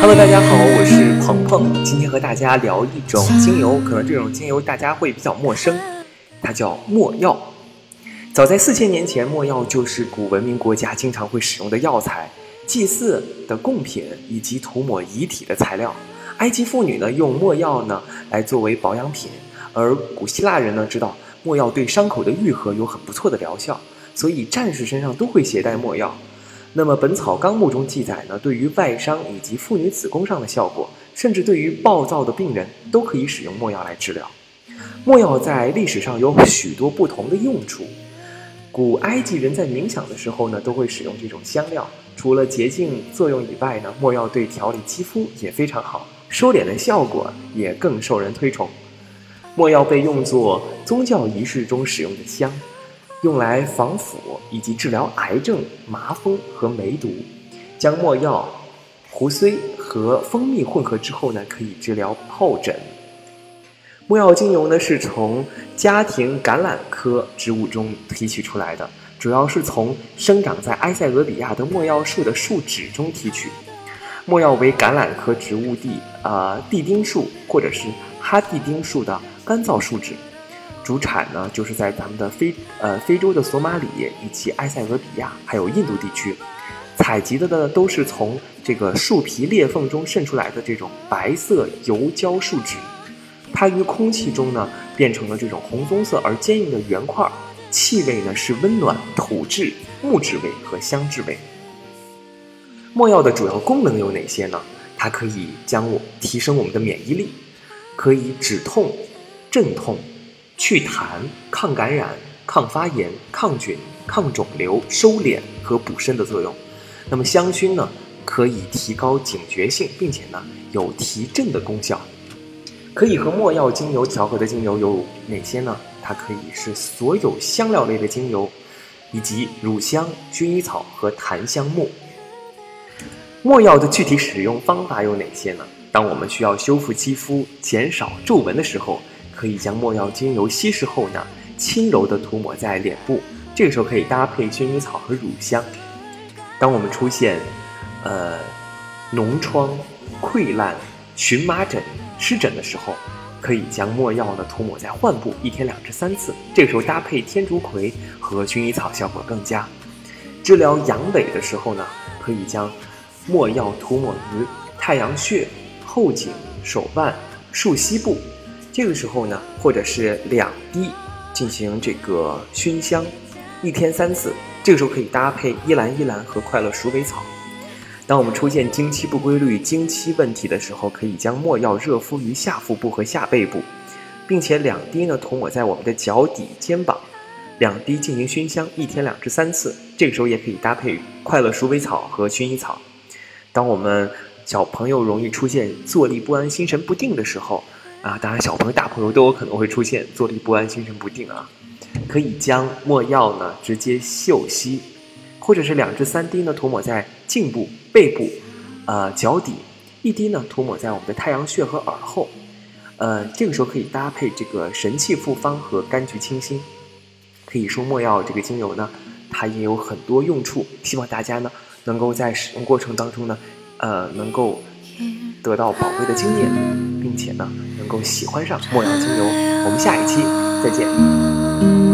Hello，大家好，我是鹏鹏，今天和大家聊一种精油，可能这种精油大家会比较陌生，它叫没药。早在四千年前，没药就是古文明国家经常会使用的药材、祭祀的贡品以及涂抹遗体的材料。埃及妇女呢用没药呢来作为保养品，而古希腊人呢知道没药对伤口的愈合有很不错的疗效，所以战士身上都会携带没药。那么《本草纲目》中记载呢，对于外伤以及妇女子宫上的效果，甚至对于暴躁的病人都可以使用没药来治疗。没药在历史上有许多不同的用处。古埃及人在冥想的时候呢，都会使用这种香料。除了洁净作用以外呢，没药对调理肌肤也非常好，收敛的效果也更受人推崇。没药被用作宗教仪式中使用的香。用来防腐以及治疗癌症、麻风和梅毒。将没药、胡荽和蜂蜜混合之后呢，可以治疗疱疹。没药精油呢是从家庭橄榄科植物中提取出来的，主要是从生长在埃塞俄比亚的没药树的树脂中提取。莫药为橄榄科植物地啊地丁树或者是哈地丁树的干燥树脂。主产呢，就是在咱们的非呃非洲的索马里以及埃塞俄比亚，还有印度地区，采集的呢都是从这个树皮裂缝中渗出来的这种白色油胶树脂，它于空气中呢变成了这种红棕色而坚硬的圆块，气味呢是温暖、土质、木质味和香质味。墨药的主要功能有哪些呢？它可以将我提升我们的免疫力，可以止痛、镇痛。祛痰、抗感染、抗发炎、抗菌、抗肿瘤、收敛和补肾的作用。那么香薰呢，可以提高警觉性，并且呢有提振的功效。可以和墨药精油调和的精油有哪些呢？它可以是所有香料类的精油，以及乳香、薰衣草和檀香木。没药的具体使用方法有哪些呢？当我们需要修复肌肤、减少皱纹的时候。可以将没药精油稀释后呢，轻柔地涂抹在脸部，这个时候可以搭配薰衣草和乳香。当我们出现，呃，脓疮、溃烂、荨麻疹、湿疹的时候，可以将没药呢涂抹在患部，一天两至三次，这个时候搭配天竺葵和薰衣草效果更佳。治疗阳痿的时候呢，可以将没药涂抹于太阳穴、后颈、手腕、束膝部。这个时候呢，或者是两滴进行这个熏香，一天三次。这个时候可以搭配依兰依兰和快乐鼠尾草。当我们出现经期不规律、经期问题的时候，可以将没药热敷于下腹部和下背部，并且两滴呢涂抹在我们的脚底、肩膀，两滴进行熏香，一天两至三次。这个时候也可以搭配快乐鼠尾草和薰衣草。当我们小朋友容易出现坐立不安、心神不定的时候，啊，当然，小朋友、大朋友都有可能会出现坐立不安、心神不定啊。可以将墨药呢直接嗅吸，或者是两至三滴呢涂抹在颈部、背部、呃脚底，一滴呢涂抹在我们的太阳穴和耳后。呃，这个时候可以搭配这个神气复方和柑橘清心。可以说，墨药这个精油呢，它也有很多用处。希望大家呢能够在使用过程当中呢，呃，能够得到宝贵的经验，并且呢。能够喜欢上莫药精油，我们下一期再见。